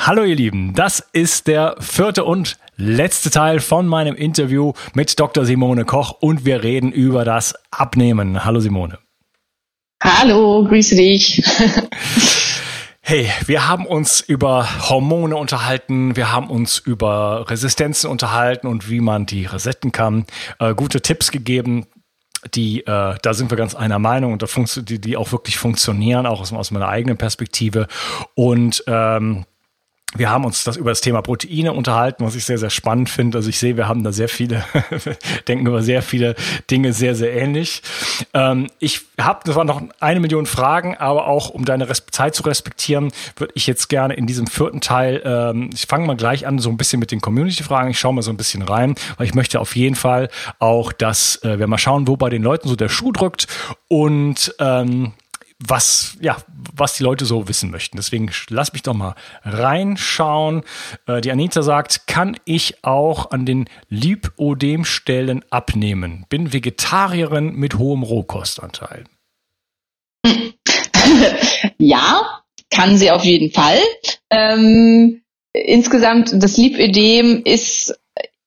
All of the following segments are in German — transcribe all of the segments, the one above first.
Hallo ihr Lieben, das ist der vierte und letzte Teil von meinem Interview mit Dr. Simone Koch und wir reden über das Abnehmen. Hallo Simone. Hallo, grüße dich. Hey, wir haben uns über Hormone unterhalten, wir haben uns über Resistenzen unterhalten und wie man die resetten kann, äh, gute Tipps gegeben die, äh, da sind wir ganz einer Meinung und da die, die auch wirklich funktionieren, auch aus, aus meiner eigenen Perspektive. Und ähm, wir haben uns das über das Thema Proteine unterhalten, was ich sehr, sehr spannend finde. Also ich sehe, wir haben da sehr viele, denken über sehr viele Dinge sehr, sehr ähnlich. Ähm, ich habe, das waren noch eine Million Fragen, aber auch um deine Res Zeit zu respektieren, würde ich jetzt gerne in diesem vierten Teil, ähm, ich fange mal gleich an, so ein bisschen mit den Community-Fragen. Ich schaue mal so ein bisschen rein, weil ich möchte auf jeden Fall auch, dass äh, wir mal schauen, wo bei den Leuten so der Schuh drückt und ähm, was, ja, was die Leute so wissen möchten. Deswegen lass mich doch mal reinschauen. Äh, die Anita sagt, kann ich auch an den Lipodem-Stellen abnehmen? Bin Vegetarierin mit hohem Rohkostanteil. ja, kann sie auf jeden Fall. Ähm, insgesamt, das Lipödem ist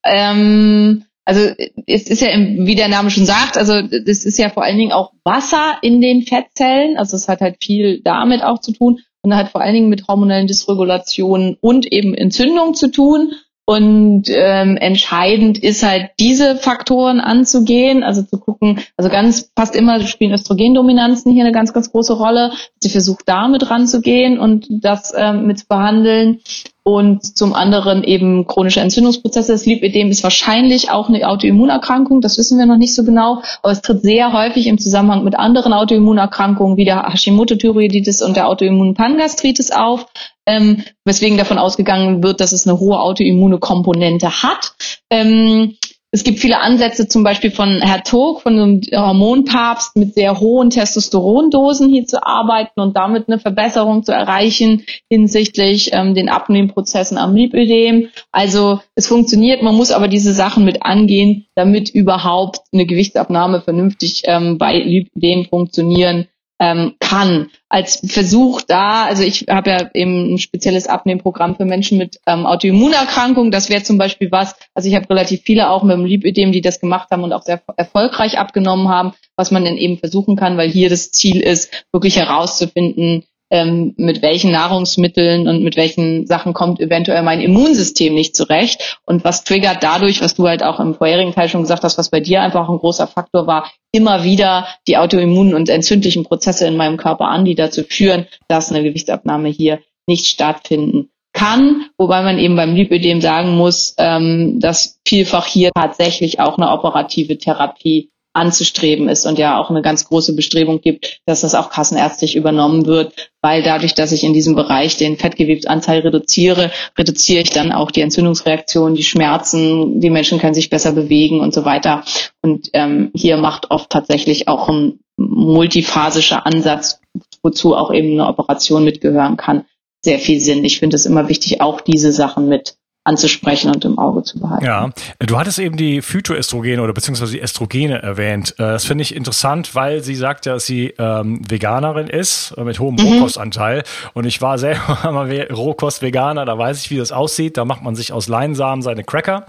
ähm, also es ist ja, wie der Name schon sagt, also das ist ja vor allen Dingen auch Wasser in den Fettzellen. Also es hat halt viel damit auch zu tun und hat vor allen Dingen mit hormonellen Dysregulationen und eben Entzündung zu tun. Und ähm, entscheidend ist halt diese Faktoren anzugehen, also zu gucken, also ganz fast immer spielen Östrogendominanzen hier eine ganz, ganz große Rolle. Sie versucht damit ranzugehen und das ähm, mit zu behandeln und zum anderen eben chronische Entzündungsprozesse. Das Lipödem ist wahrscheinlich auch eine Autoimmunerkrankung, das wissen wir noch nicht so genau, aber es tritt sehr häufig im Zusammenhang mit anderen Autoimmunerkrankungen wie der Hashimoto-Thyreoiditis und der autoimmunen Pangastritis auf, ähm, weswegen davon ausgegangen wird, dass es eine hohe autoimmune Komponente hat. Ähm, es gibt viele Ansätze, zum Beispiel von Herr Tog, von einem Hormonpapst, mit sehr hohen Testosterondosen hier zu arbeiten und damit eine Verbesserung zu erreichen hinsichtlich ähm, den Abnehmprozessen am Lipödem. Also es funktioniert, man muss aber diese Sachen mit angehen, damit überhaupt eine Gewichtsabnahme vernünftig ähm, bei Lipödem funktionieren ähm, kann. Als Versuch da, also ich habe ja eben ein spezielles Abnehmprogramm für Menschen mit ähm, Autoimmunerkrankungen. Das wäre zum Beispiel was, also ich habe relativ viele auch mit dem Lipödem, die das gemacht haben und auch sehr erfolgreich abgenommen haben, was man dann eben versuchen kann, weil hier das Ziel ist, wirklich herauszufinden, ähm, mit welchen Nahrungsmitteln und mit welchen Sachen kommt eventuell mein Immunsystem nicht zurecht und was triggert dadurch, was du halt auch im vorherigen Teil schon gesagt hast, was bei dir einfach ein großer Faktor war, immer wieder die autoimmunen und entzündlichen Prozesse in meinem Körper an, die dazu führen, dass eine Gewichtsabnahme hier nicht stattfinden kann, wobei man eben beim Lipödem sagen muss, ähm, dass vielfach hier tatsächlich auch eine operative Therapie anzustreben ist und ja auch eine ganz große Bestrebung gibt, dass das auch kassenärztlich übernommen wird, weil dadurch, dass ich in diesem Bereich den Fettgewebsanteil reduziere, reduziere ich dann auch die Entzündungsreaktionen, die Schmerzen, die Menschen können sich besser bewegen und so weiter. Und ähm, hier macht oft tatsächlich auch ein multiphasischer Ansatz, wozu auch eben eine Operation mitgehören kann, sehr viel Sinn. Ich finde es immer wichtig, auch diese Sachen mit anzusprechen und im Auge zu behalten. Ja, du hattest eben die Phytoestrogene oder beziehungsweise die Estrogene erwähnt. Äh, das finde ich interessant, weil sie sagt ja, dass sie ähm, Veganerin ist äh, mit hohem mhm. Rohkostanteil. Und ich war selber mal Rohkost-Veganer, da weiß ich, wie das aussieht. Da macht man sich aus Leinsamen seine Cracker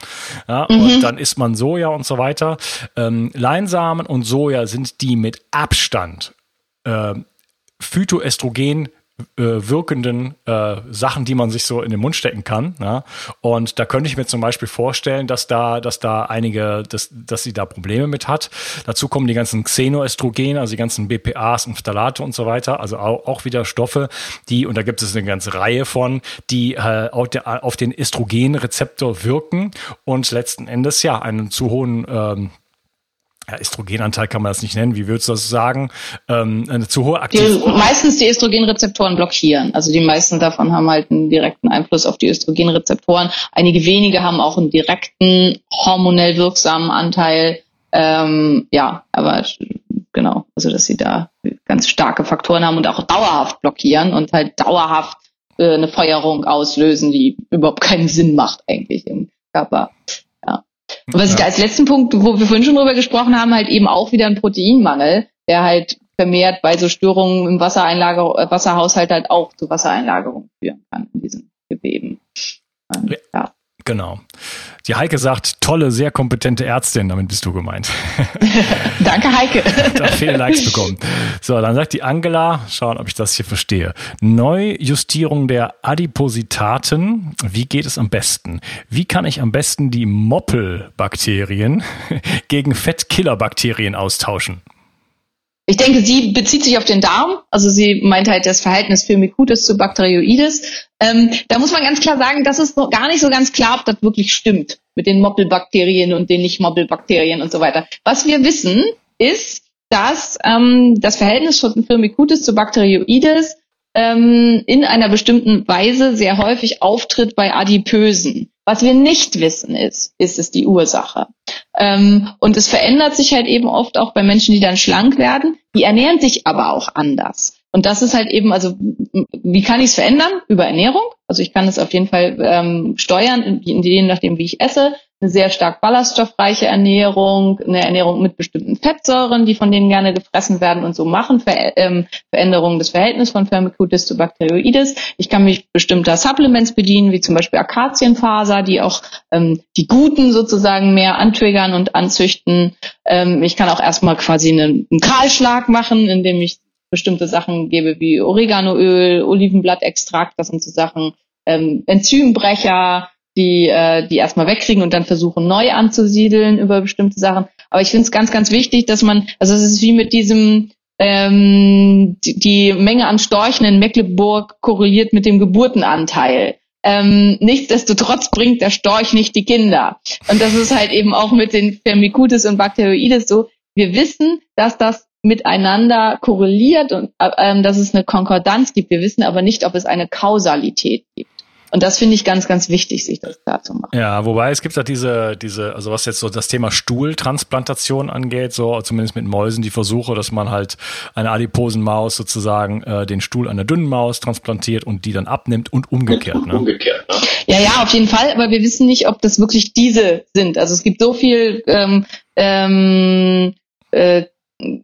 ja, mhm. und dann isst man Soja und so weiter. Ähm, Leinsamen und Soja sind die mit Abstand äh, Phytoestrogen wirkenden äh, Sachen, die man sich so in den Mund stecken kann. Ja? Und da könnte ich mir zum Beispiel vorstellen, dass da, dass da einige, dass, dass sie da Probleme mit hat. Dazu kommen die ganzen Xenoestrogene, also die ganzen BPAs und Phthalate und so weiter, also auch, auch wieder Stoffe, die, und da gibt es eine ganze Reihe von, die äh, auf, der, auf den Östrogenrezeptor wirken und letzten Endes ja einen zu hohen ähm, ja, Östrogenanteil kann man das nicht nennen, wie würdest du das sagen? Ähm, eine zu hohe Aktivität. Meistens die Östrogenrezeptoren blockieren. Also die meisten davon haben halt einen direkten Einfluss auf die Östrogenrezeptoren. Einige wenige haben auch einen direkten hormonell wirksamen Anteil. Ähm, ja, aber genau, also dass sie da ganz starke Faktoren haben und auch dauerhaft blockieren und halt dauerhaft äh, eine Feuerung auslösen, die überhaupt keinen Sinn macht eigentlich im Körper. Und was ja. ich da als letzten Punkt, wo wir vorhin schon drüber gesprochen haben, halt eben auch wieder ein Proteinmangel, der halt vermehrt bei so Störungen im Wassereinlager äh, Wasserhaushalt halt auch zu Wassereinlagerung führen kann in diesen Geweben. Und, ja. Genau. Die Heike sagt, tolle, sehr kompetente Ärztin, damit bist du gemeint. Danke, Heike. da viele Likes bekommen. So, dann sagt die Angela, schauen, ob ich das hier verstehe. Neujustierung der Adipositaten. Wie geht es am besten? Wie kann ich am besten die Moppelbakterien gegen Fettkillerbakterien austauschen? Ich denke, sie bezieht sich auf den Darm. Also sie meint halt das Verhältnis Firmicutes zu Bacteroides. Ähm, da muss man ganz klar sagen, das ist noch gar nicht so ganz klar, ob das wirklich stimmt mit den Moppelbakterien und den Nicht-Moppelbakterien und so weiter. Was wir wissen, ist, dass ähm, das Verhältnis von Firmicutes zu Bacteroides ähm, in einer bestimmten Weise sehr häufig auftritt bei Adipösen. Was wir nicht wissen ist, ist es die Ursache. Ähm, und es verändert sich halt eben oft auch bei Menschen, die dann schlank werden. Die ernähren sich aber auch anders. Und das ist halt eben, also wie kann ich es verändern? Über Ernährung. Also ich kann es auf jeden Fall ähm, steuern, je nachdem, wie ich esse eine sehr stark ballaststoffreiche Ernährung, eine Ernährung mit bestimmten Fettsäuren, die von denen gerne gefressen werden und so machen Ver ähm, Veränderungen des Verhältnisses von Firmicutes zu Bacteroides. Ich kann mich bestimmter Supplements bedienen, wie zum Beispiel Akazienfaser, die auch ähm, die Guten sozusagen mehr antriggern und anzüchten. Ähm, ich kann auch erstmal quasi einen, einen Kahlschlag machen, indem ich bestimmte Sachen gebe wie Oreganoöl, Olivenblattextrakt, das sind so Sachen, ähm, Enzymbrecher, die, äh, die erstmal wegkriegen und dann versuchen neu anzusiedeln über bestimmte Sachen. Aber ich finde es ganz, ganz wichtig, dass man, also es ist wie mit diesem, ähm, die, Menge an Storchen in Mecklenburg korreliert mit dem Geburtenanteil. Ähm, nichtsdestotrotz bringt der Storch nicht die Kinder. Und das ist halt eben auch mit den Firmicutes und Bacteroides so. Wir wissen, dass das miteinander korreliert und äh, ähm, dass es eine Konkordanz gibt. Wir wissen aber nicht, ob es eine Kausalität gibt. Und das finde ich ganz, ganz wichtig, sich das klar zu machen. Ja, wobei es gibt ja diese, diese, also was jetzt so das Thema Stuhltransplantation angeht, so zumindest mit Mäusen die Versuche, dass man halt eine adiposen Maus sozusagen äh, den Stuhl einer dünnen Maus transplantiert und die dann abnimmt und umgekehrt. Ne? Umgekehrt, ne? Ja, ja, auf jeden Fall, aber wir wissen nicht, ob das wirklich diese sind. Also es gibt so viel ähm, ähm, äh,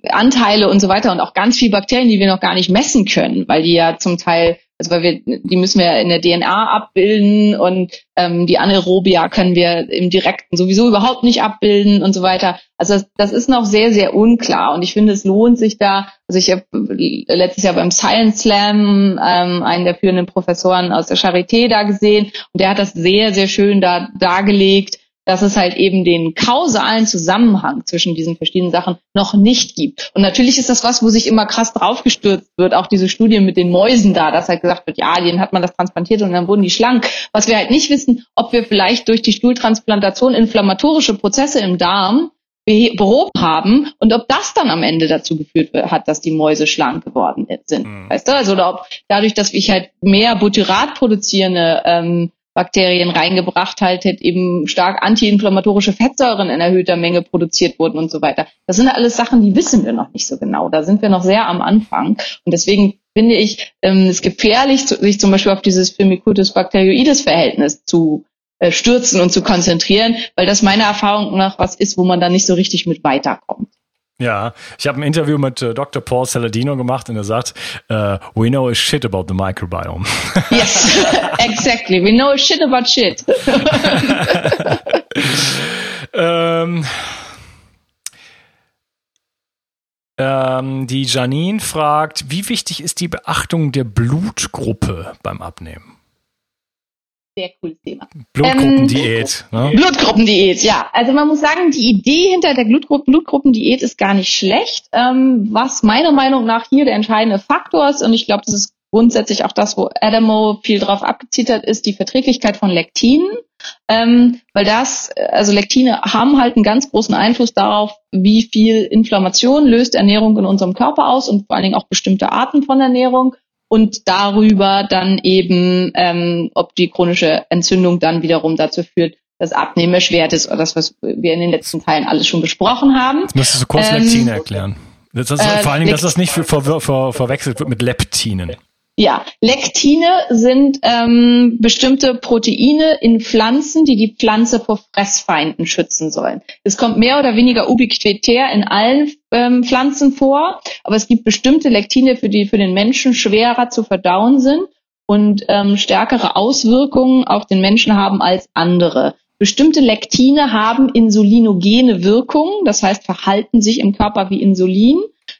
Anteile und so weiter und auch ganz viel Bakterien, die wir noch gar nicht messen können, weil die ja zum Teil also weil wir, die müssen wir in der DNA abbilden und ähm, die Anaerobia können wir im Direkten sowieso überhaupt nicht abbilden und so weiter. Also das, das ist noch sehr, sehr unklar und ich finde, es lohnt sich da, also ich habe letztes Jahr beim Science Slam ähm, einen der führenden Professoren aus der Charité da gesehen und der hat das sehr, sehr schön da dargelegt, dass es halt eben den kausalen Zusammenhang zwischen diesen verschiedenen Sachen noch nicht gibt. Und natürlich ist das was, wo sich immer krass draufgestürzt wird, auch diese Studie mit den Mäusen da, dass halt gesagt wird, ja, denen hat man das transplantiert und dann wurden die schlank. Was wir halt nicht wissen, ob wir vielleicht durch die Stuhltransplantation inflammatorische Prozesse im Darm behoben haben und ob das dann am Ende dazu geführt hat, dass die Mäuse schlank geworden sind. Mhm. Weißt du? Also oder ob dadurch, dass ich halt mehr Butyrat produzierende ähm, Bakterien reingebracht halt, eben stark antiinflammatorische Fettsäuren in erhöhter Menge produziert wurden und so weiter. Das sind alles Sachen, die wissen wir noch nicht so genau. Da sind wir noch sehr am Anfang. Und deswegen finde ich ähm, es gefährlich, sich zum Beispiel auf dieses Firmicutes bacteroides Verhältnis zu äh, stürzen und zu konzentrieren, weil das meiner Erfahrung nach was ist, wo man dann nicht so richtig mit weiterkommt. Ja, ich habe ein Interview mit äh, Dr. Paul Saladino gemacht und er sagt, uh, we know a shit about the microbiome. Yes, exactly. We know a shit about shit. ähm, ähm, die Janine fragt, wie wichtig ist die Beachtung der Blutgruppe beim Abnehmen? Sehr cooles Thema. Blutgruppendiät. Ähm, ne? Blutgruppendiät, ja. Also man muss sagen, die Idee hinter der Blutgru Blutgruppendiät ist gar nicht schlecht. Ähm, was meiner Meinung nach hier der entscheidende Faktor ist, und ich glaube, das ist grundsätzlich auch das, wo Adamo viel drauf abgezielt hat, ist die Verträglichkeit von Lektinen. Ähm, weil das, also Lektine haben halt einen ganz großen Einfluss darauf, wie viel Inflammation löst Ernährung in unserem Körper aus und vor allen Dingen auch bestimmte Arten von Ernährung und darüber dann eben, ähm, ob die chronische Entzündung dann wiederum dazu führt, dass Abnehmen erschwert ist oder das, was wir in den letzten Teilen alles schon besprochen haben. Jetzt müsstest du kurz ähm, Lektine erklären. Das ist, äh, vor allen Dingen, dass das nicht für, ver, ver, verwechselt wird mit Leptinen. Ja, Lektine sind ähm, bestimmte Proteine in Pflanzen, die die Pflanze vor Fressfeinden schützen sollen. Es kommt mehr oder weniger ubiquitär in allen ähm, Pflanzen vor, aber es gibt bestimmte Lektine, für die für den Menschen schwerer zu verdauen sind und ähm, stärkere Auswirkungen auf den Menschen haben als andere. Bestimmte Lektine haben insulinogene Wirkungen, das heißt verhalten sich im Körper wie Insulin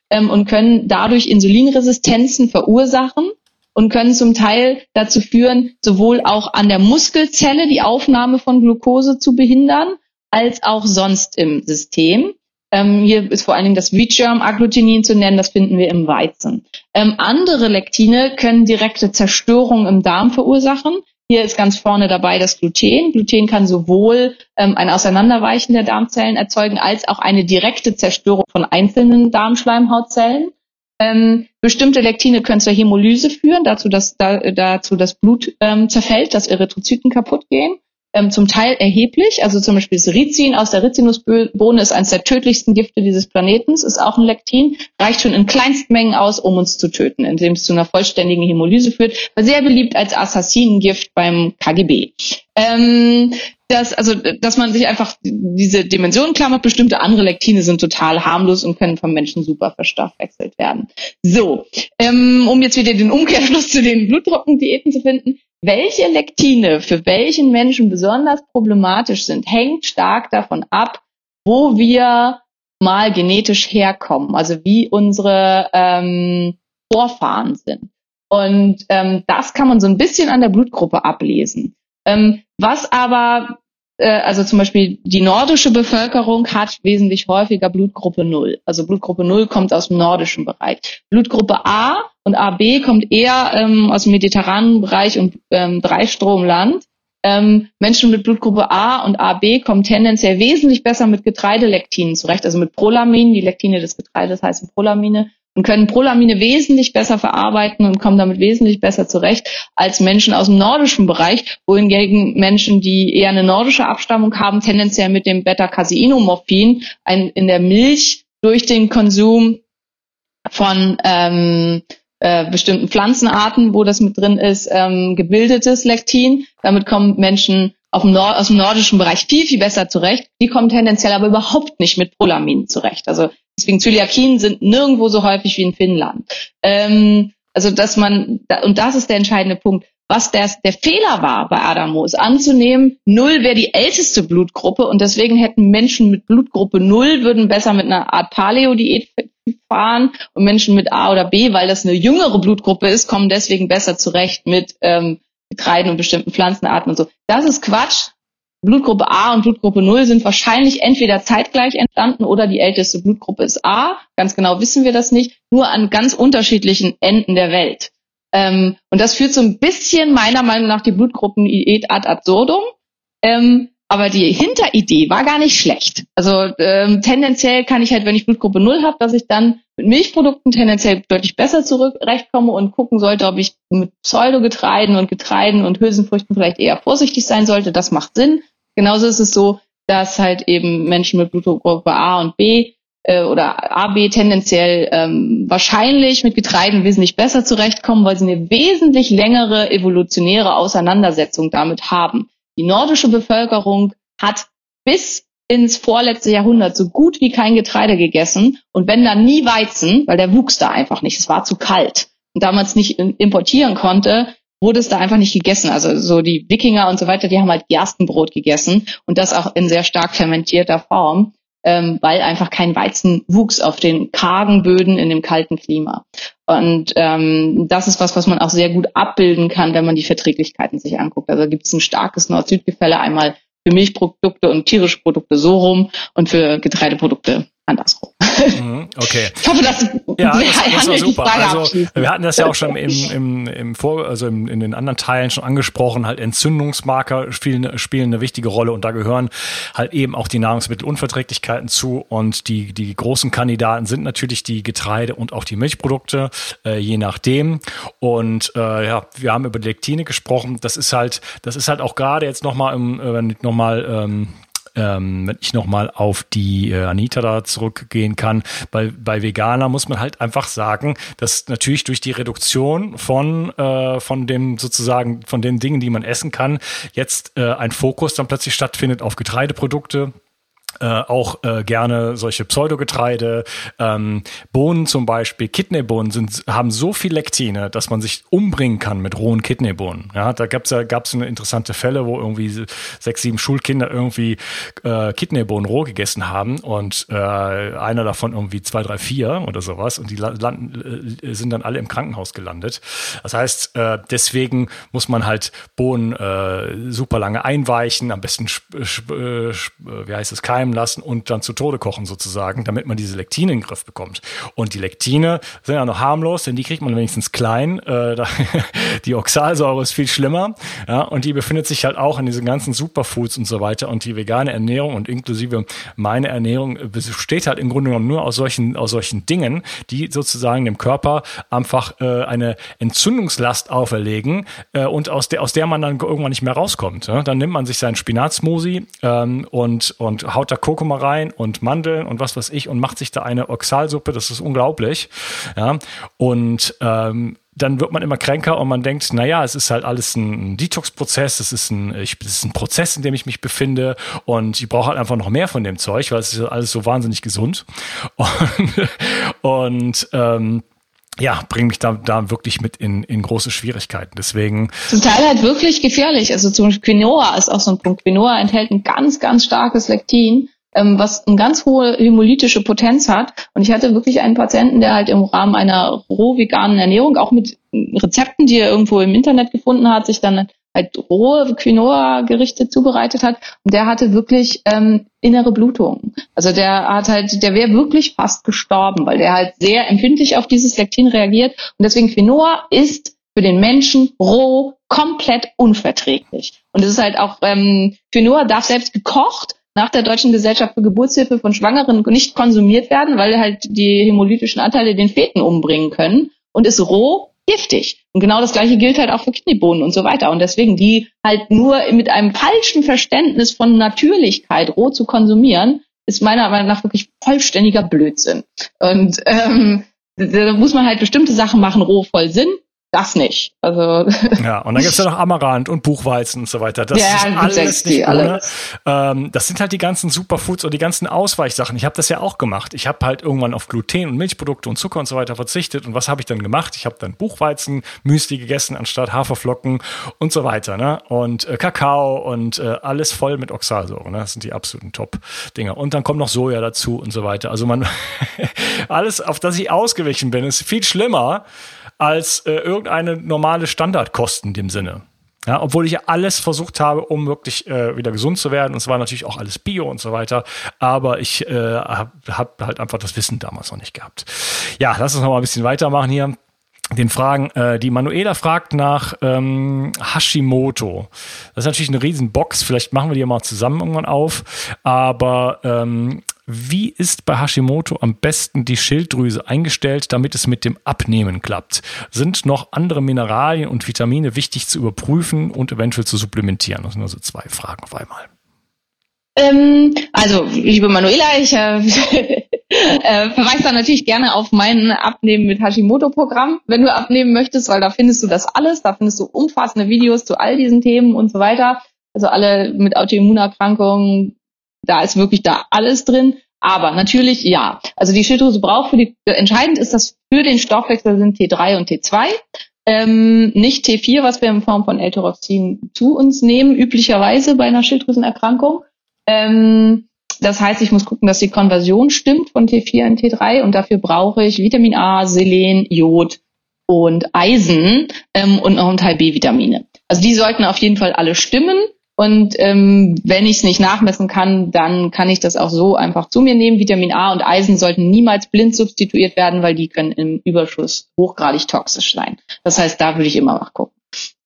ähm, und können dadurch Insulinresistenzen verursachen und können zum Teil dazu führen, sowohl auch an der Muskelzelle die Aufnahme von Glucose zu behindern, als auch sonst im System. Ähm, hier ist vor allen Dingen das Wheatgerm-Agglutinin zu nennen, das finden wir im Weizen. Ähm, andere Lektine können direkte Zerstörung im Darm verursachen. Hier ist ganz vorne dabei das Gluten. Gluten kann sowohl ähm, ein Auseinanderweichen der Darmzellen erzeugen, als auch eine direkte Zerstörung von einzelnen Darmschleimhautzellen. Ähm, bestimmte Lektine können zur Hämolyse führen, dazu, dass da, dazu das Blut ähm, zerfällt, dass Erythrozyten kaputt gehen. Ähm, zum Teil erheblich, also zum Beispiel das Rizin aus der Rizinusbohne ist eines der tödlichsten Gifte dieses Planetens, ist auch ein Lektin, reicht schon in Kleinstmengen aus, um uns zu töten, indem es zu einer vollständigen Hämolyse führt, war sehr beliebt als Assassinengift beim KGB. Ähm, dass, also, dass man sich einfach diese Dimension klammert. Bestimmte andere Lektine sind total harmlos und können vom Menschen super verstoffwechselt werden. So, ähm, um jetzt wieder den Umkehrschluss zu den Blutdruckendiäten zu finden. Welche Lektine für welchen Menschen besonders problematisch sind, hängt stark davon ab, wo wir mal genetisch herkommen, also wie unsere ähm, Vorfahren sind. Und ähm, das kann man so ein bisschen an der Blutgruppe ablesen. Ähm, was aber, äh, also zum Beispiel die nordische Bevölkerung hat wesentlich häufiger Blutgruppe 0. Also Blutgruppe 0 kommt aus dem nordischen Bereich. Blutgruppe A und AB kommt eher ähm, aus dem mediterranen Bereich und ähm, Dreistromland. Ähm, Menschen mit Blutgruppe A und AB kommen tendenziell wesentlich besser mit Getreidelektinen zurecht, also mit Prolaminen. Die Lektine des Getreides heißen Prolamine und können Prolamine wesentlich besser verarbeiten und kommen damit wesentlich besser zurecht als Menschen aus dem nordischen Bereich, wohingegen Menschen, die eher eine nordische Abstammung haben, tendenziell mit dem Beta-Caseinomorphin ein, in der Milch durch den Konsum von ähm, äh, bestimmten Pflanzenarten, wo das mit drin ist, ähm, gebildetes Lektin. Damit kommen Menschen Nord aus dem nordischen Bereich viel, viel besser zurecht. Die kommen tendenziell aber überhaupt nicht mit Prolaminen zurecht. Also Deswegen Zöliakien sind nirgendwo so häufig wie in Finnland. Ähm, also dass man, und das ist der entscheidende Punkt, was der, der Fehler war bei Adamo, ist anzunehmen, Null wäre die älteste Blutgruppe und deswegen hätten Menschen mit Blutgruppe Null würden besser mit einer Art Paleo-Diät fahren und Menschen mit A oder B, weil das eine jüngere Blutgruppe ist, kommen deswegen besser zurecht mit ähm, Getreiden und bestimmten Pflanzenarten und so. Das ist Quatsch. Blutgruppe A und Blutgruppe 0 sind wahrscheinlich entweder zeitgleich entstanden oder die älteste Blutgruppe ist A. Ganz genau wissen wir das nicht, nur an ganz unterschiedlichen Enden der Welt. Ähm, und das führt so ein bisschen meiner Meinung nach die Blutgruppendiät ad absurdum. Ähm, aber die Hinteridee war gar nicht schlecht. Also ähm, tendenziell kann ich halt, wenn ich Blutgruppe 0 habe, dass ich dann mit Milchprodukten tendenziell deutlich besser zurechtkomme und gucken sollte, ob ich mit Pseudogetreiden und Getreiden und Hülsenfrüchten vielleicht eher vorsichtig sein sollte. Das macht Sinn. Genauso ist es so, dass halt eben Menschen mit Blutgruppe A und B äh, oder AB tendenziell ähm, wahrscheinlich mit Getreiden wesentlich besser zurechtkommen, weil sie eine wesentlich längere evolutionäre Auseinandersetzung damit haben. Die nordische Bevölkerung hat bis ins vorletzte Jahrhundert so gut wie kein Getreide gegessen und wenn dann nie Weizen, weil der wuchs da einfach nicht, es war zu kalt und damals nicht importieren konnte, wurde es da einfach nicht gegessen. Also so die Wikinger und so weiter, die haben halt Gerstenbrot gegessen und das auch in sehr stark fermentierter Form, ähm, weil einfach kein Weizen wuchs auf den kargen Böden in dem kalten Klima. Und ähm, das ist was, was man auch sehr gut abbilden kann, wenn man die Verträglichkeiten sich anguckt. Also gibt es ein starkes Nord-Süd-Gefälle einmal für Milchprodukte und tierische Produkte so rum und für Getreideprodukte andersrum. Mhm, okay. Ich hoffe, dass ja, das, das war super. Also wir hatten das ja auch schon im, im, im Vor, also im, in den anderen Teilen schon angesprochen. Halt Entzündungsmarker spielen, spielen eine wichtige Rolle und da gehören halt eben auch die Nahrungsmittelunverträglichkeiten zu und die die großen Kandidaten sind natürlich die Getreide und auch die Milchprodukte, äh, je nachdem. Und äh, ja, wir haben über Lektine gesprochen. Das ist halt, das ist halt auch gerade jetzt nochmal, äh, wenn ich nochmal ähm, ähm, wenn ich nochmal auf die äh, Anita da zurückgehen kann, bei, bei Veganer muss man halt einfach sagen, dass natürlich durch die Reduktion von, äh, von dem sozusagen, von den Dingen, die man essen kann, jetzt äh, ein Fokus dann plötzlich stattfindet auf Getreideprodukte, äh, auch äh, gerne solche Pseudogetreide, ähm, Bohnen zum Beispiel, Kidneybohnen sind, haben so viel Lektine, dass man sich umbringen kann mit rohen Kidneybohnen. Ja, da gab's ja gab's eine interessante Fälle, wo irgendwie sechs, sieben Schulkinder irgendwie äh, Kidneybohnen roh gegessen haben und äh, einer davon irgendwie zwei, drei, vier oder sowas und die landen, äh, sind dann alle im Krankenhaus gelandet. Das heißt, äh, deswegen muss man halt Bohnen äh, super lange einweichen, am besten äh, wie heißt es, kein keimen lassen und dann zu Tode kochen sozusagen, damit man diese Lektine in den Griff bekommt. Und die Lektine sind ja noch harmlos, denn die kriegt man wenigstens klein. Äh, die Oxalsäure ist viel schlimmer. Ja, und die befindet sich halt auch in diesen ganzen Superfoods und so weiter. Und die vegane Ernährung und inklusive meine Ernährung besteht halt im Grunde genommen nur aus solchen, aus solchen Dingen, die sozusagen dem Körper einfach äh, eine Entzündungslast auferlegen äh, und aus der, aus der man dann irgendwann nicht mehr rauskommt. Ja? Dann nimmt man sich seinen Spinatsmoothie ähm, und, und haut da Kurkuma rein und Mandeln und was weiß ich und macht sich da eine Oxalsuppe. Das ist unglaublich. Ja, und ähm, dann wird man immer kränker und man denkt, naja, es ist halt alles ein Detox-Prozess, es ist ein, ich, es ist ein Prozess, in dem ich mich befinde und ich brauche halt einfach noch mehr von dem Zeug, weil es ist alles so wahnsinnig gesund. Und, und ähm, ja, bringt mich da, da wirklich mit in, in große Schwierigkeiten. Deswegen. Zum Teil halt wirklich gefährlich. Also zum Beispiel Quinoa ist auch so ein Punkt. Quinoa enthält ein ganz, ganz starkes Lektin, ähm, was eine ganz hohe hämolytische Potenz hat. Und ich hatte wirklich einen Patienten, der halt im Rahmen einer roh veganen Ernährung, auch mit Rezepten, die er irgendwo im Internet gefunden hat, sich dann halt rohe Quinoa-Gerichte zubereitet hat und der hatte wirklich ähm, innere Blutung. Also der hat halt, der wäre wirklich fast gestorben, weil der halt sehr empfindlich auf dieses Lektin reagiert und deswegen Quinoa ist für den Menschen roh komplett unverträglich. Und es ist halt auch, ähm, Quinoa darf selbst gekocht nach der Deutschen Gesellschaft für Geburtshilfe von Schwangeren nicht konsumiert werden, weil halt die hämolytischen Anteile den Feten umbringen können und ist roh giftig. Und genau das gleiche gilt halt auch für Kidneybohnen und so weiter. Und deswegen die halt nur mit einem falschen Verständnis von Natürlichkeit roh zu konsumieren, ist meiner Meinung nach wirklich vollständiger Blödsinn. Und ähm, da muss man halt bestimmte Sachen machen, roh voll Sinn das nicht. Also ja, und dann gibt's ja noch Amaranth und Buchweizen und so weiter. Das ja, ist alles nicht ohne. Ähm, das sind halt die ganzen Superfoods und die ganzen Ausweichsachen. Ich habe das ja auch gemacht. Ich habe halt irgendwann auf Gluten und Milchprodukte und Zucker und so weiter verzichtet. Und was habe ich dann gemacht? Ich habe dann Buchweizen, Müsli gegessen anstatt Haferflocken und so weiter. Ne? Und äh, Kakao und äh, alles voll mit Oxalsäure. Ne? Das sind die absoluten Top-Dinger. Und dann kommt noch Soja dazu und so weiter. Also man alles, auf das ich ausgewichen bin, ist viel schlimmer als äh, irgendeine normale Standardkosten in dem Sinne. Ja, obwohl ich alles versucht habe, um wirklich äh, wieder gesund zu werden. Und es war natürlich auch alles Bio und so weiter. Aber ich äh, habe hab halt einfach das Wissen damals noch nicht gehabt. Ja, lass uns noch mal ein bisschen weitermachen hier. den Fragen. Äh, die Manuela fragt nach ähm, Hashimoto. Das ist natürlich eine Riesenbox. Vielleicht machen wir die mal zusammen irgendwann auf. Aber ähm, wie ist bei Hashimoto am besten die Schilddrüse eingestellt, damit es mit dem Abnehmen klappt? Sind noch andere Mineralien und Vitamine wichtig zu überprüfen und eventuell zu supplementieren? Das sind also zwei Fragen auf einmal. Ähm, also, liebe Manuela, ich äh, äh, verweise da natürlich gerne auf mein Abnehmen mit Hashimoto-Programm, wenn du abnehmen möchtest, weil da findest du das alles, da findest du umfassende Videos zu all diesen Themen und so weiter. Also alle mit Autoimmunerkrankungen, da ist wirklich da alles drin. Aber natürlich ja. Also die Schilddrüse braucht für die, entscheidend ist das für den Stoffwechsel sind T3 und T2. Ähm, nicht T4, was wir in Form von L-Tyroxin zu uns nehmen, üblicherweise bei einer Schilddrüsenerkrankung. Ähm, das heißt, ich muss gucken, dass die Konversion stimmt von T4 in T3 und dafür brauche ich Vitamin A, Selen, Jod und Eisen ähm, und noch ein Teil B-Vitamine. Also die sollten auf jeden Fall alle stimmen. Und ähm, wenn ich es nicht nachmessen kann, dann kann ich das auch so einfach zu mir nehmen. Vitamin A und Eisen sollten niemals blind substituiert werden, weil die können im Überschuss hochgradig toxisch sein. Das heißt, da würde ich immer nachgucken.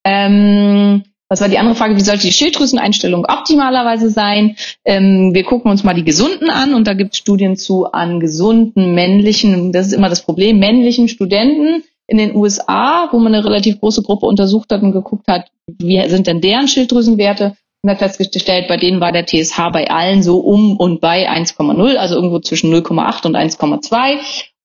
Ähm, was war die andere Frage? Wie sollte die Schilddrüseneinstellung optimalerweise sein? Ähm, wir gucken uns mal die Gesunden an und da gibt es Studien zu an gesunden männlichen, das ist immer das Problem, männlichen Studenten in den USA, wo man eine relativ große Gruppe untersucht hat und geguckt hat, wie sind denn deren Schilddrüsenwerte und hat festgestellt, bei denen war der TSH bei allen so um und bei 1,0, also irgendwo zwischen 0,8 und 1,2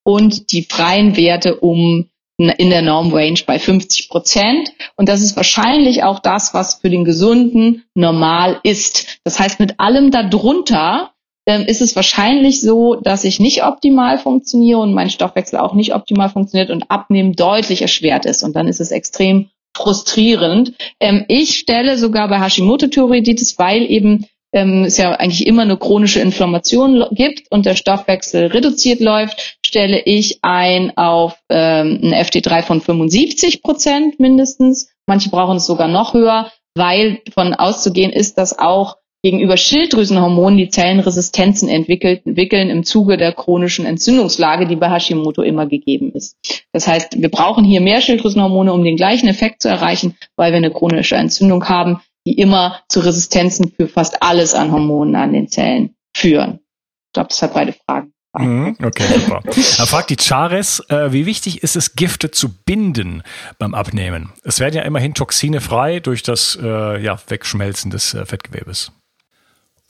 und die freien Werte um in der Normrange bei 50 Prozent. Und das ist wahrscheinlich auch das, was für den Gesunden normal ist. Das heißt, mit allem darunter ähm, ist es wahrscheinlich so, dass ich nicht optimal funktioniere und mein Stoffwechsel auch nicht optimal funktioniert und Abnehmen deutlich erschwert ist. Und dann ist es extrem frustrierend. Ähm, ich stelle sogar bei Hashimoto-Thyreoiditis, weil eben ähm, es ja eigentlich immer eine chronische Inflammation gibt und der Stoffwechsel reduziert läuft, stelle ich ein auf ähm, ein FT3 von 75 Prozent mindestens. Manche brauchen es sogar noch höher, weil von auszugehen ist, dass auch gegenüber Schilddrüsenhormonen die Zellen Resistenzen entwickeln im Zuge der chronischen Entzündungslage, die bei Hashimoto immer gegeben ist. Das heißt, wir brauchen hier mehr Schilddrüsenhormone, um den gleichen Effekt zu erreichen, weil wir eine chronische Entzündung haben, die immer zu Resistenzen für fast alles an Hormonen an den Zellen führen. Ich glaube, das hat beide Fragen. Mhm, okay, super. Da fragt die Chares, äh, wie wichtig ist es, Gifte zu binden beim Abnehmen? Es werden ja immerhin Toxine frei durch das äh, ja, Wegschmelzen des äh, Fettgewebes.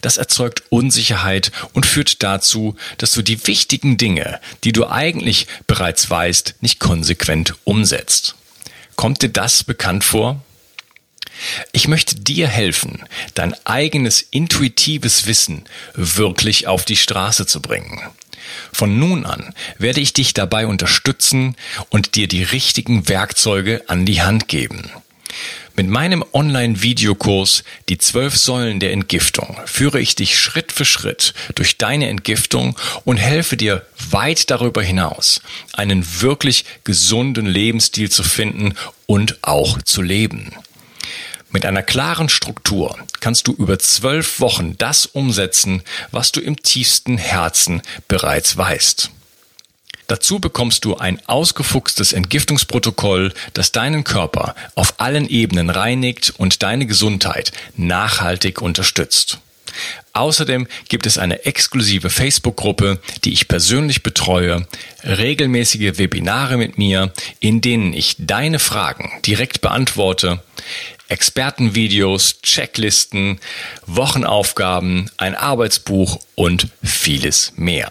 Das erzeugt Unsicherheit und führt dazu, dass du die wichtigen Dinge, die du eigentlich bereits weißt, nicht konsequent umsetzt. Kommt dir das bekannt vor? Ich möchte dir helfen, dein eigenes intuitives Wissen wirklich auf die Straße zu bringen. Von nun an werde ich dich dabei unterstützen und dir die richtigen Werkzeuge an die Hand geben. Mit meinem Online-Videokurs Die zwölf Säulen der Entgiftung führe ich dich Schritt für Schritt durch deine Entgiftung und helfe dir weit darüber hinaus, einen wirklich gesunden Lebensstil zu finden und auch zu leben. Mit einer klaren Struktur kannst du über zwölf Wochen das umsetzen, was du im tiefsten Herzen bereits weißt. Dazu bekommst du ein ausgefuchstes Entgiftungsprotokoll, das deinen Körper auf allen Ebenen reinigt und deine Gesundheit nachhaltig unterstützt. Außerdem gibt es eine exklusive Facebook-Gruppe, die ich persönlich betreue, regelmäßige Webinare mit mir, in denen ich deine Fragen direkt beantworte, Expertenvideos, Checklisten, Wochenaufgaben, ein Arbeitsbuch und vieles mehr.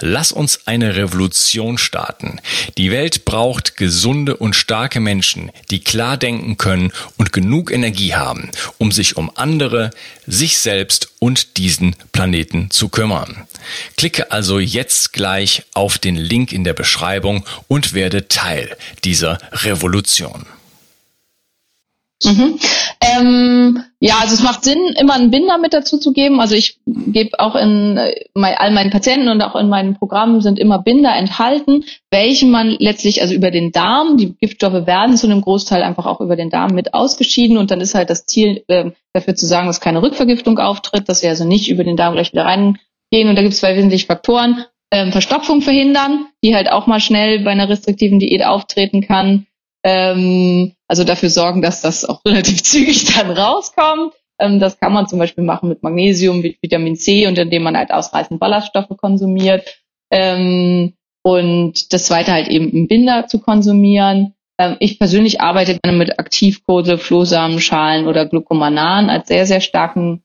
Lass uns eine Revolution starten. Die Welt braucht gesunde und starke Menschen, die klar denken können und genug Energie haben, um sich um andere, sich selbst und diesen Planeten zu kümmern. Klicke also jetzt gleich auf den Link in der Beschreibung und werde Teil dieser Revolution. Mhm. Ähm, ja, also es macht Sinn, immer einen Binder mit dazu zu geben. Also ich gebe auch in äh, all meinen Patienten und auch in meinen Programmen sind immer Binder enthalten, welche man letztlich also über den Darm, die Giftstoffe werden zu einem Großteil einfach auch über den Darm mit ausgeschieden und dann ist halt das Ziel äh, dafür zu sagen, dass keine Rückvergiftung auftritt, dass sie also nicht über den Darm gleich wieder reingehen. Und da gibt es zwei wesentliche Faktoren. Ähm, Verstopfung verhindern, die halt auch mal schnell bei einer restriktiven Diät auftreten kann ähm, also dafür sorgen, dass das auch relativ zügig dann rauskommt. Ähm, das kann man zum Beispiel machen mit Magnesium, mit Vitamin C und indem man halt ausreichend Ballaststoffe konsumiert. Ähm, und das zweite halt eben im Binder zu konsumieren. Ähm, ich persönlich arbeite gerne mit Aktivkohle, Flohsamenschalen oder Glucomanan als sehr, sehr starken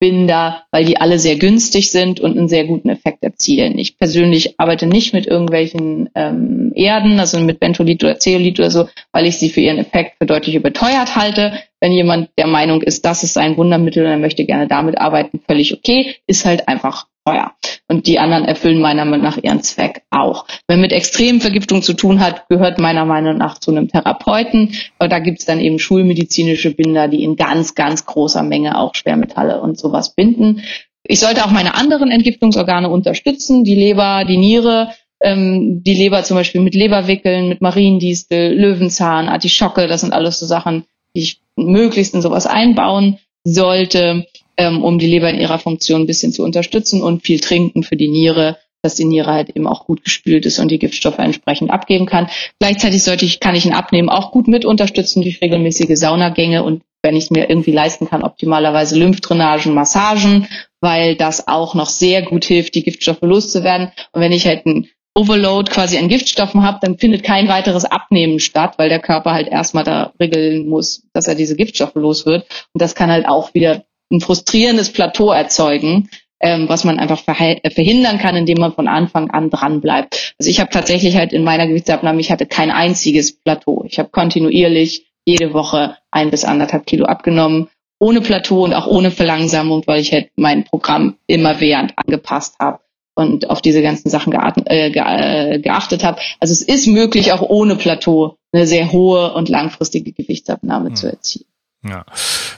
Binder, weil die alle sehr günstig sind und einen sehr guten Effekt erzielen. Ich persönlich arbeite nicht mit irgendwelchen ähm, Erden, also mit Bentolit oder Zeolit oder so, weil ich sie für ihren Effekt für deutlich überteuert halte. Wenn jemand der Meinung ist, das ist ein Wundermittel und er möchte gerne damit arbeiten, völlig okay, ist halt einfach teuer. Und die anderen erfüllen meiner Meinung nach ihren Zweck auch. Wenn mit extremen Vergiftung zu tun hat, gehört meiner Meinung nach zu einem Therapeuten. Aber da gibt's dann eben schulmedizinische Binder, die in ganz, ganz großer Menge auch Schwermetalle und sowas binden. Ich sollte auch meine anderen Entgiftungsorgane unterstützen, die Leber, die Niere, ähm, die Leber zum Beispiel mit Leberwickeln, mit Mariendistel, Löwenzahn, Artischocke, das sind alles so Sachen, die ich möglichst in sowas einbauen sollte ähm, um die Leber in ihrer Funktion ein bisschen zu unterstützen und viel trinken für die Niere, dass die Niere halt eben auch gut gespült ist und die Giftstoffe entsprechend abgeben kann. Gleichzeitig sollte ich, kann ich ein Abnehmen auch gut mit unterstützen durch regelmäßige Saunagänge und wenn ich mir irgendwie leisten kann, optimalerweise Lymphdrainagen, Massagen, weil das auch noch sehr gut hilft, die Giftstoffe loszuwerden. Und wenn ich halt ein Overload quasi an Giftstoffen habe, dann findet kein weiteres Abnehmen statt, weil der Körper halt erstmal da regeln muss, dass er diese Giftstoffe los wird. Und das kann halt auch wieder ein frustrierendes Plateau erzeugen, ähm, was man einfach äh, verhindern kann, indem man von Anfang an dran bleibt. Also ich habe tatsächlich halt in meiner Gewichtsabnahme, ich hatte kein einziges Plateau. Ich habe kontinuierlich jede Woche ein bis anderthalb Kilo abgenommen, ohne Plateau und auch ohne Verlangsamung, weil ich halt mein Programm immer während angepasst habe und auf diese ganzen Sachen geachtet, äh, äh, geachtet habe. Also es ist möglich, auch ohne Plateau eine sehr hohe und langfristige Gewichtsabnahme mhm. zu erzielen. Ja,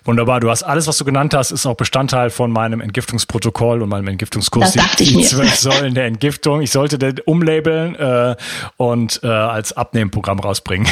wunderbar. Du hast alles, was du genannt hast, ist auch Bestandteil von meinem Entgiftungsprotokoll und meinem Entgiftungskurs. Das dachte die, die zwölf Säulen der Entgiftung. Ich sollte den umlabeln äh, und äh, als Abnehmprogramm rausbringen.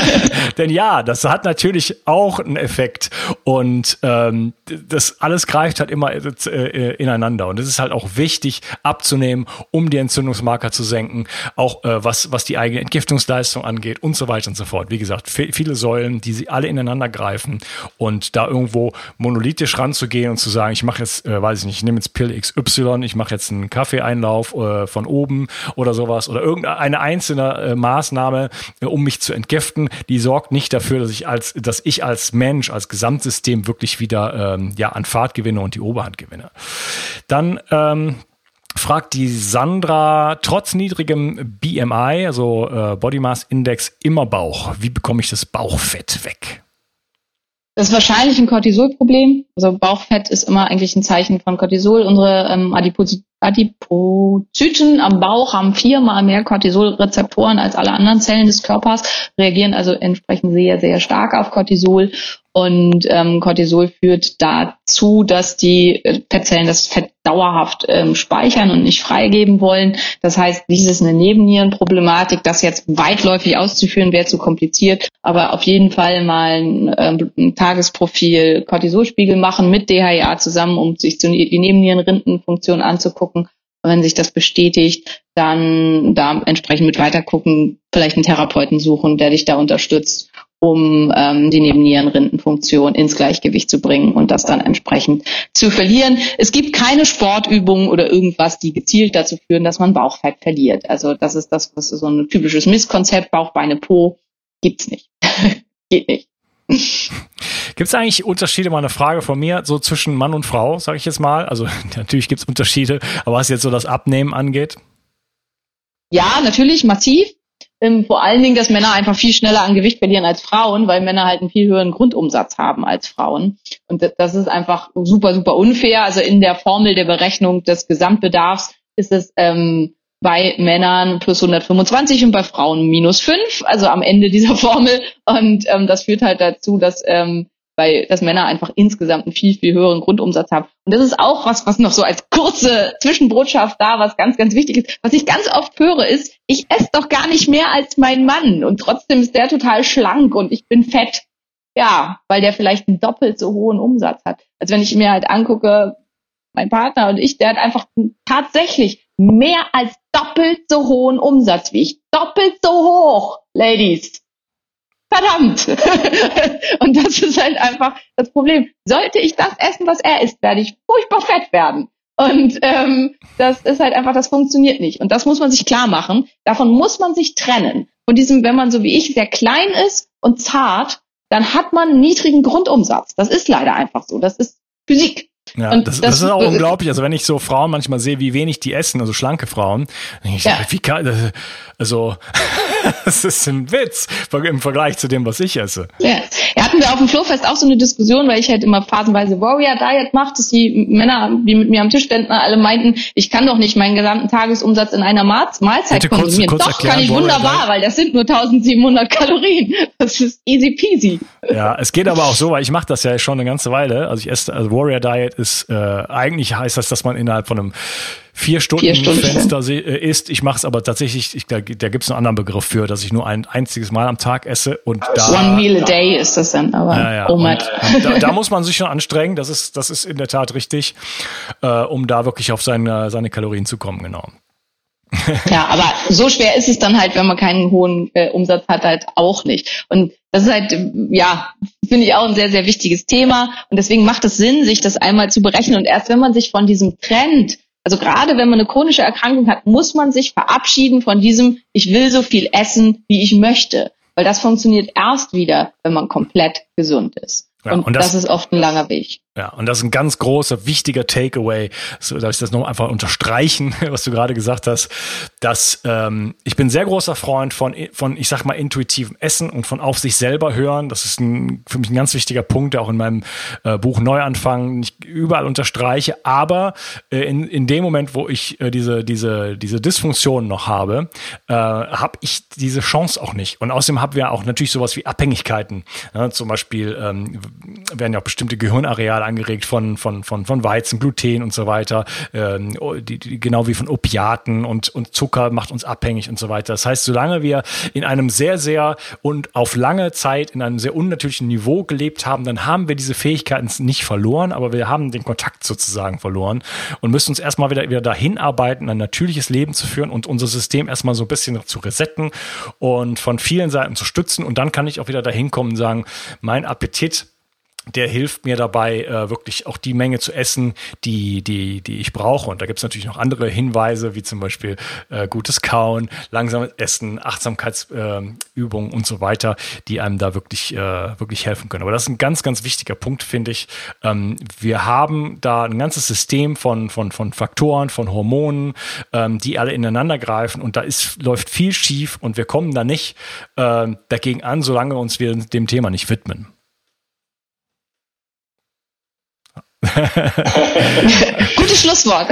Denn ja, das hat natürlich auch einen Effekt und ähm, das alles greift halt immer äh, ineinander und es ist halt auch wichtig abzunehmen, um die Entzündungsmarker zu senken, auch äh, was was die eigene Entgiftungsleistung angeht und so weiter und so fort. Wie gesagt, viele Säulen, die sie alle ineinander greifen und da irgendwo monolithisch ranzugehen und zu sagen, ich mache jetzt, äh, weiß ich nicht, ich nehme jetzt Pill XY, ich mache jetzt einen Kaffeeeinlauf äh, von oben oder sowas oder irgendeine einzelne äh, Maßnahme, äh, um mich zu entgiften, die sorgt nicht dafür, dass ich als, dass ich als Mensch, als Gesamtsystem wirklich wieder ähm, ja an Fahrt gewinne und die Oberhand gewinne. Dann ähm, fragt die Sandra, trotz niedrigem BMI, also äh, Body Mass Index, immer Bauch. Wie bekomme ich das Bauchfett weg? Das ist wahrscheinlich ein Cortisolproblem. Also Bauchfett ist immer eigentlich ein Zeichen von Cortisol. Unsere ähm, Adipozyten Adipozyten am Bauch haben viermal mehr Cortisolrezeptoren als alle anderen Zellen des Körpers, reagieren also entsprechend sehr, sehr stark auf Cortisol. Und ähm, Cortisol führt dazu, dass die äh, Fettzellen das Fett dauerhaft ähm, speichern und nicht freigeben wollen. Das heißt, dies ist eine Nebennierenproblematik. Das jetzt weitläufig auszuführen, wäre zu kompliziert. Aber auf jeden Fall mal ein, ähm, ein Tagesprofil Cortisolspiegel machen mit DHA zusammen, um sich die Nebennierenrindenfunktion anzugucken. Wenn sich das bestätigt, dann da entsprechend mit weitergucken, vielleicht einen Therapeuten suchen, der dich da unterstützt um ähm, die Nebennierenrindenfunktion ins Gleichgewicht zu bringen und das dann entsprechend zu verlieren. Es gibt keine Sportübungen oder irgendwas, die gezielt dazu führen, dass man Bauchfett verliert. Also das ist das, was so ein typisches Misskonzept, Bauch, Beine, Po, gibt's nicht. Geht nicht. Gibt es eigentlich Unterschiede, mal eine Frage von mir, so zwischen Mann und Frau, sage ich jetzt mal? Also natürlich gibt es Unterschiede, aber was jetzt so das Abnehmen angeht? Ja, natürlich, massiv. Ähm, vor allen Dingen, dass Männer einfach viel schneller an Gewicht verlieren als Frauen, weil Männer halt einen viel höheren Grundumsatz haben als Frauen. Und das ist einfach super, super unfair. Also in der Formel der Berechnung des Gesamtbedarfs ist es ähm, bei Männern plus 125 und bei Frauen minus 5, also am Ende dieser Formel. Und ähm, das führt halt dazu, dass ähm, weil dass Männer einfach insgesamt einen viel, viel höheren Grundumsatz haben. Und das ist auch was, was noch so als kurze Zwischenbotschaft da, was ganz, ganz wichtig ist. Was ich ganz oft höre, ist, ich esse doch gar nicht mehr als mein Mann und trotzdem ist der total schlank und ich bin fett. Ja, weil der vielleicht einen doppelt so hohen Umsatz hat. Also wenn ich mir halt angucke, mein Partner und ich, der hat einfach tatsächlich mehr als doppelt so hohen Umsatz wie ich. Doppelt so hoch, Ladies verdammt. und das ist halt einfach das Problem. Sollte ich das essen, was er isst, werde ich furchtbar fett werden. Und ähm, das ist halt einfach, das funktioniert nicht. Und das muss man sich klar machen. Davon muss man sich trennen. Von diesem, wenn man so wie ich sehr klein ist und zart, dann hat man niedrigen Grundumsatz. Das ist leider einfach so. Das ist Physik. Ja, das, das, das, ist auch unglaublich. Also wenn ich so Frauen manchmal sehe, wie wenig die essen, also schlanke Frauen, ich, ja. wie kann, also das ist ein Witz im Vergleich zu dem, was ich esse. Ja, ja hatten wir auf dem Flowfest auch so eine Diskussion, weil ich halt immer phasenweise Warrior Diet mache, dass die Männer, die mit mir am Tisch standen, alle meinten, ich kann doch nicht meinen gesamten Tagesumsatz in einer Mahlzeit Bitte konsumieren. Kurz, kurz doch, kann ich Warrior wunderbar, Diet. weil das sind nur 1700 Kalorien. Das ist easy peasy. Ja, es geht aber auch so, weil ich mache das ja schon eine ganze Weile. Also ich esse, also Warrior Diet ist äh, eigentlich heißt das, dass man innerhalb von einem vier Stunden, vier Stunden. Fenster äh, ist. Ich mache es aber tatsächlich, ich, da, da gibt es einen anderen Begriff für, dass ich nur ein einziges Mal am Tag esse und da. One meal a day ist das dann, aber ja, ja. oh und, da, da, muss man sich schon anstrengen. Das ist, das ist in der Tat richtig, äh, um da wirklich auf seine, seine Kalorien zu kommen, genau. ja, aber so schwer ist es dann halt, wenn man keinen hohen äh, Umsatz hat, halt auch nicht. Und das ist halt, ja, finde ich auch ein sehr, sehr wichtiges Thema. Und deswegen macht es Sinn, sich das einmal zu berechnen. Und erst wenn man sich von diesem Trend, also gerade wenn man eine chronische Erkrankung hat, muss man sich verabschieden von diesem, ich will so viel essen, wie ich möchte. Weil das funktioniert erst wieder, wenn man komplett gesund ist. Ja, und, und das, das, ist oft ein langer Weg. Ja, und das ist ein ganz großer, wichtiger Takeaway. So, darf ich das noch einfach unterstreichen, was du gerade gesagt hast, dass ähm, ich bin sehr großer Freund von, von, ich sag mal, intuitivem Essen und von auf sich selber hören. Das ist ein, für mich ein ganz wichtiger Punkt, der auch in meinem äh, Buch Neuanfang nicht überall unterstreiche. Aber äh, in, in dem Moment, wo ich äh, diese, diese, diese Dysfunktion noch habe, äh, habe ich diese Chance auch nicht. Und außerdem haben wir auch natürlich sowas wie Abhängigkeiten. Ja, zum Beispiel ähm, werden ja auch bestimmte Gehirnareale angeregt von, von, von, von Weizen, Gluten und so weiter, ähm, die, die, genau wie von Opiaten und, und Zucker macht uns abhängig und so weiter. Das heißt, solange wir in einem sehr, sehr und auf lange Zeit in einem sehr unnatürlichen Niveau gelebt haben, dann haben wir diese Fähigkeiten nicht verloren, aber wir haben den Kontakt sozusagen verloren und müssen uns erstmal wieder, wieder dahin arbeiten, ein natürliches Leben zu führen und unser System erstmal so ein bisschen zu resetten und von vielen Seiten zu stützen. Und dann kann ich auch wieder dahin kommen und sagen, mein Appetit der hilft mir dabei, äh, wirklich auch die Menge zu essen, die, die, die ich brauche. Und da gibt es natürlich noch andere Hinweise, wie zum Beispiel äh, gutes Kauen, langsames Essen, Achtsamkeitsübungen äh, und so weiter, die einem da wirklich, äh, wirklich helfen können. Aber das ist ein ganz, ganz wichtiger Punkt, finde ich. Ähm, wir haben da ein ganzes System von, von, von Faktoren, von Hormonen, ähm, die alle ineinander greifen und da ist, läuft viel schief und wir kommen da nicht äh, dagegen an, solange uns wir dem Thema nicht widmen. Gutes Schlusswort.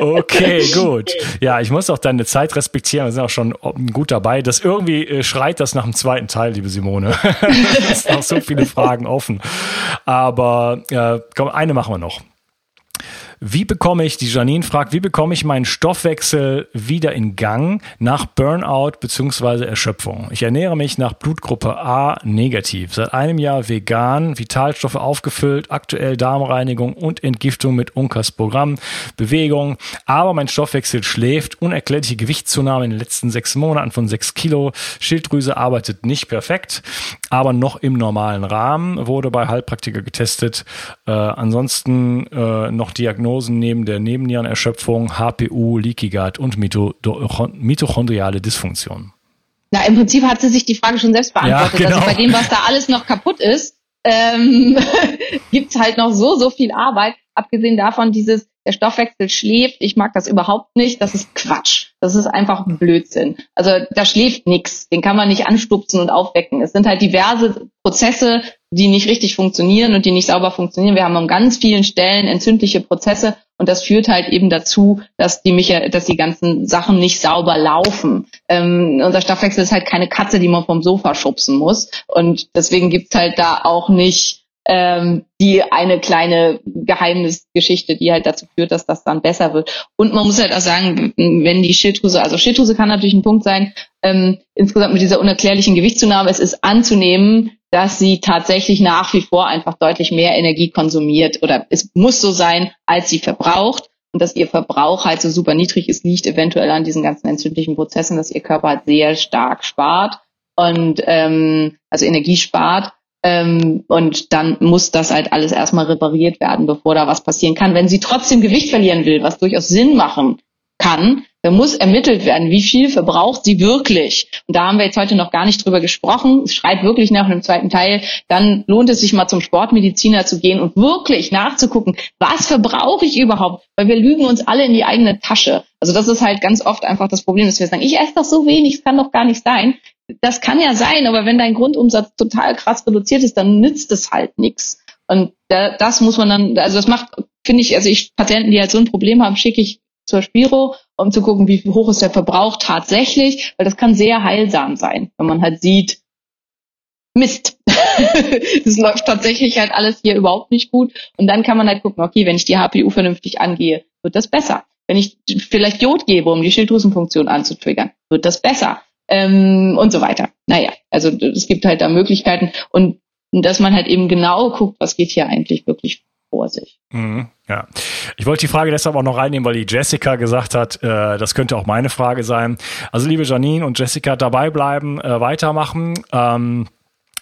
Okay, gut. Ja, ich muss auch deine Zeit respektieren. Wir sind auch schon gut dabei. Das irgendwie äh, schreit das nach dem zweiten Teil, liebe Simone. es sind noch so viele Fragen offen. Aber äh, komm, eine machen wir noch. Wie bekomme ich, die Janine fragt, wie bekomme ich meinen Stoffwechsel wieder in Gang nach Burnout bzw. Erschöpfung? Ich ernähre mich nach Blutgruppe A negativ. Seit einem Jahr vegan, Vitalstoffe aufgefüllt, aktuell Darmreinigung und Entgiftung mit Unkas Programm, Bewegung. Aber mein Stoffwechsel schläft. Unerklärliche Gewichtszunahme in den letzten sechs Monaten von sechs Kilo. Schilddrüse arbeitet nicht perfekt, aber noch im normalen Rahmen. Wurde bei Heilpraktiker getestet. Äh, ansonsten äh, noch Diagnose Diagnosen neben der Nebennierenerschöpfung, HPU, Leaky Gut und mitochondriale Dysfunktion. Na, im Prinzip hat sie sich die Frage schon selbst beantwortet. Ja, genau. Also bei dem, was da alles noch kaputt ist, ähm, gibt's halt noch so, so viel Arbeit. Abgesehen davon, dieses, der Stoffwechsel schläft, ich mag das überhaupt nicht, das ist Quatsch. Das ist einfach Blödsinn. Also da schläft nix, den kann man nicht anstupsen und aufwecken. Es sind halt diverse Prozesse, die nicht richtig funktionieren und die nicht sauber funktionieren. Wir haben an ganz vielen Stellen entzündliche Prozesse und das führt halt eben dazu, dass die, Mecha dass die ganzen Sachen nicht sauber laufen. Ähm, unser Stoffwechsel ist halt keine Katze, die man vom Sofa schubsen muss. Und deswegen gibt's halt da auch nicht ähm, die eine kleine Geheimnisgeschichte, die halt dazu führt, dass das dann besser wird. Und man muss halt auch sagen, wenn die Schilddrüse, also Schilddrüse kann natürlich ein Punkt sein, ähm, insgesamt mit dieser unerklärlichen Gewichtszunahme, es ist anzunehmen, dass sie tatsächlich nach wie vor einfach deutlich mehr Energie konsumiert oder es muss so sein, als sie verbraucht und dass ihr Verbrauch halt so super niedrig ist, liegt eventuell an diesen ganzen entzündlichen Prozessen, dass ihr Körper halt sehr stark spart und ähm, also Energie spart ähm, und dann muss das halt alles erstmal repariert werden, bevor da was passieren kann. Wenn sie trotzdem Gewicht verlieren will, was durchaus Sinn machen kann, dann muss ermittelt werden, wie viel verbraucht sie wirklich. Und da haben wir jetzt heute noch gar nicht drüber gesprochen. Es schreit wirklich nach einem zweiten Teil. Dann lohnt es sich mal zum Sportmediziner zu gehen und wirklich nachzugucken, was verbrauche ich überhaupt? Weil wir lügen uns alle in die eigene Tasche. Also das ist halt ganz oft einfach das Problem, dass wir sagen, ich esse doch so wenig, es kann doch gar nicht sein das kann ja sein, aber wenn dein Grundumsatz total krass reduziert ist, dann nützt es halt nichts. Und da, das muss man dann, also das macht, finde ich, also ich Patienten, die halt so ein Problem haben, schicke ich zur Spiro, um zu gucken, wie hoch ist der Verbrauch tatsächlich, weil das kann sehr heilsam sein, wenn man halt sieht, Mist, das läuft tatsächlich halt alles hier überhaupt nicht gut. Und dann kann man halt gucken, okay, wenn ich die HPU vernünftig angehe, wird das besser. Wenn ich vielleicht Jod gebe, um die Schilddrüsenfunktion anzutriggern, wird das besser ähm, und so weiter. Naja, also es gibt halt da Möglichkeiten und dass man halt eben genau guckt, was geht hier eigentlich wirklich vor sich. Mhm, ja, ich wollte die Frage deshalb auch noch reinnehmen, weil die Jessica gesagt hat, äh, das könnte auch meine Frage sein. Also liebe Janine und Jessica, dabei bleiben, äh, weitermachen. Ähm,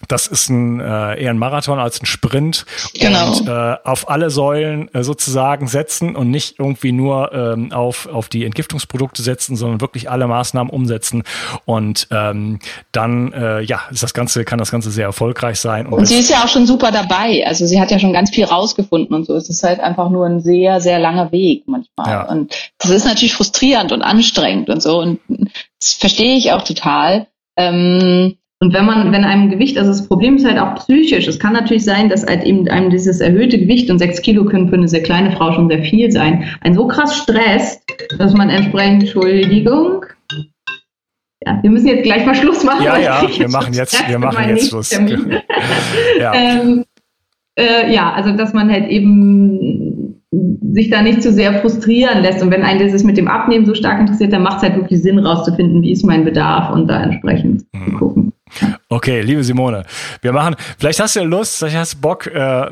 das ist ein, äh, eher ein Marathon als ein Sprint. Genau. und äh, auf alle Säulen äh, sozusagen setzen und nicht irgendwie nur ähm, auf, auf die Entgiftungsprodukte setzen, sondern wirklich alle Maßnahmen umsetzen. Und ähm, dann äh, ja ist das Ganze kann das Ganze sehr erfolgreich sein. Und, und sie ist ja auch schon super dabei. Also sie hat ja schon ganz viel rausgefunden und so. Es ist halt einfach nur ein sehr sehr langer Weg manchmal. Ja. und das ist natürlich frustrierend und anstrengend und so. Und das verstehe ich auch total. Ähm, und wenn man, wenn einem Gewicht, also das Problem ist halt auch psychisch. Es kann natürlich sein, dass halt eben einem dieses erhöhte Gewicht und sechs Kilo können für eine sehr kleine Frau schon sehr viel sein, ein so krass stresst, dass man entsprechend, Entschuldigung, ja, wir müssen jetzt gleich mal Schluss machen. Ja, ja, wir machen jetzt, wir machen jetzt Schluss. ja. Ähm, äh, ja, also dass man halt eben sich da nicht zu sehr frustrieren lässt. Und wenn ein dieses mit dem Abnehmen so stark interessiert, dann macht es halt wirklich Sinn, rauszufinden, wie ist mein Bedarf und da entsprechend mhm. zu gucken. Okay, liebe Simone, wir machen, vielleicht hast du ja Lust, vielleicht hast du Bock, äh,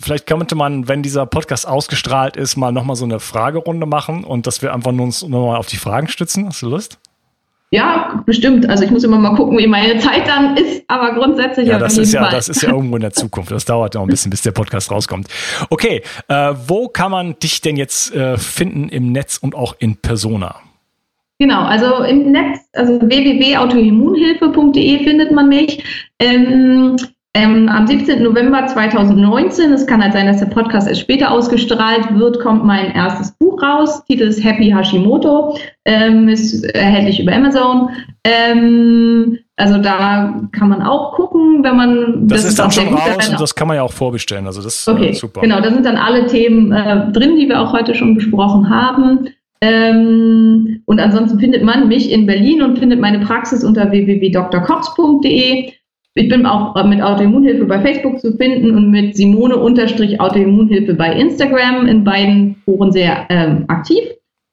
vielleicht könnte man, wenn dieser Podcast ausgestrahlt ist, mal nochmal so eine Fragerunde machen und dass wir einfach nur uns nochmal auf die Fragen stützen. Hast du Lust? Ja, bestimmt. Also ich muss immer mal gucken, wie meine Zeit dann ist, aber grundsätzlich ja, das ist ja, Fall. das ist ja irgendwo in der Zukunft. Das dauert noch ein bisschen, bis der Podcast rauskommt. Okay, äh, wo kann man dich denn jetzt äh, finden im Netz und auch in Persona? Genau, also im Netz, also www.autoimmunhilfe.de findet man mich. Ähm, ähm, am 17. November 2019, es kann halt sein, dass der Podcast erst später ausgestrahlt wird, kommt mein erstes Buch raus. Titel ist Happy Hashimoto, ähm, ist erhältlich über Amazon. Ähm, also da kann man auch gucken, wenn man das, das ist dann schon raus und das kann man ja auch vorbestellen. Also das ist äh, okay, super. Genau, da sind dann alle Themen äh, drin, die wir auch heute schon besprochen haben. Ähm, und ansonsten findet man mich in Berlin und findet meine Praxis unter www.drkox.de. Ich bin auch mit Autoimmunhilfe bei Facebook zu finden und mit Simone-Autoimmunhilfe bei Instagram in beiden Foren sehr ähm, aktiv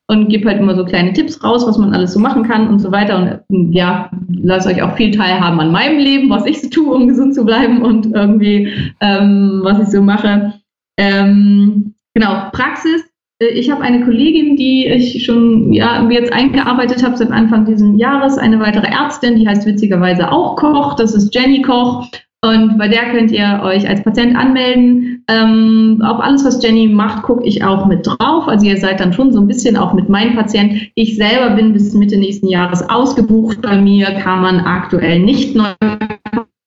und gebe halt immer so kleine Tipps raus, was man alles so machen kann und so weiter. Und ja, lasst euch auch viel teilhaben an meinem Leben, was ich so tue, um gesund zu bleiben und irgendwie, ähm, was ich so mache. Ähm, genau, Praxis ich habe eine Kollegin, die ich schon ja, jetzt eingearbeitet habe seit Anfang dieses Jahres, eine weitere Ärztin, die heißt witzigerweise auch Koch, das ist Jenny Koch. Und bei der könnt ihr euch als Patient anmelden. Ähm, auf alles, was Jenny macht, gucke ich auch mit drauf. Also ihr seid dann schon so ein bisschen auch mit meinem Patient. Ich selber bin bis Mitte nächsten Jahres ausgebucht. Bei mir kann man aktuell nicht neu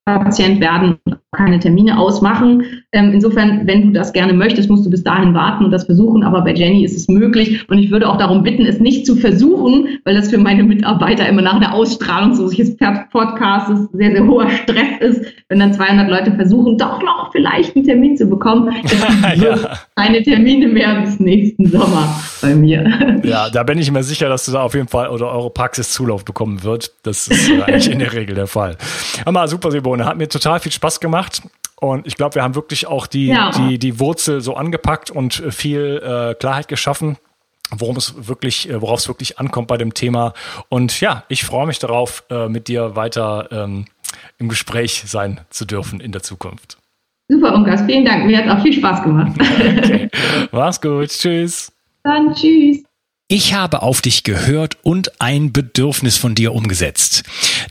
Patient werden, keine Termine ausmachen. Ähm, insofern, wenn du das gerne möchtest, musst du bis dahin warten und das versuchen. Aber bei Jenny ist es möglich. Und ich würde auch darum bitten, es nicht zu versuchen, weil das für meine Mitarbeiter immer nach einer Ausstrahlung so solches Podcasts sehr, sehr hoher Stress ist, wenn dann 200 Leute versuchen, doch noch vielleicht einen Termin zu bekommen. ja. Keine Termine mehr bis nächsten Sommer bei mir. Ja, da bin ich mir sicher, dass du da auf jeden Fall oder eure Praxis Zulauf bekommen wird. Das ist eigentlich in der Regel der Fall. Aber super, Simone, hat mir total viel Spaß gemacht. Und ich glaube, wir haben wirklich auch die, ja. die, die Wurzel so angepackt und viel äh, Klarheit geschaffen, worum es wirklich, äh, worauf es wirklich ankommt bei dem Thema. Und ja, ich freue mich darauf, äh, mit dir weiter ähm, im Gespräch sein zu dürfen in der Zukunft. Super, Unkas, vielen Dank. Mir hat auch viel Spaß gemacht. Okay. Mach's gut. Tschüss. Dann tschüss. Ich habe auf dich gehört und ein Bedürfnis von dir umgesetzt.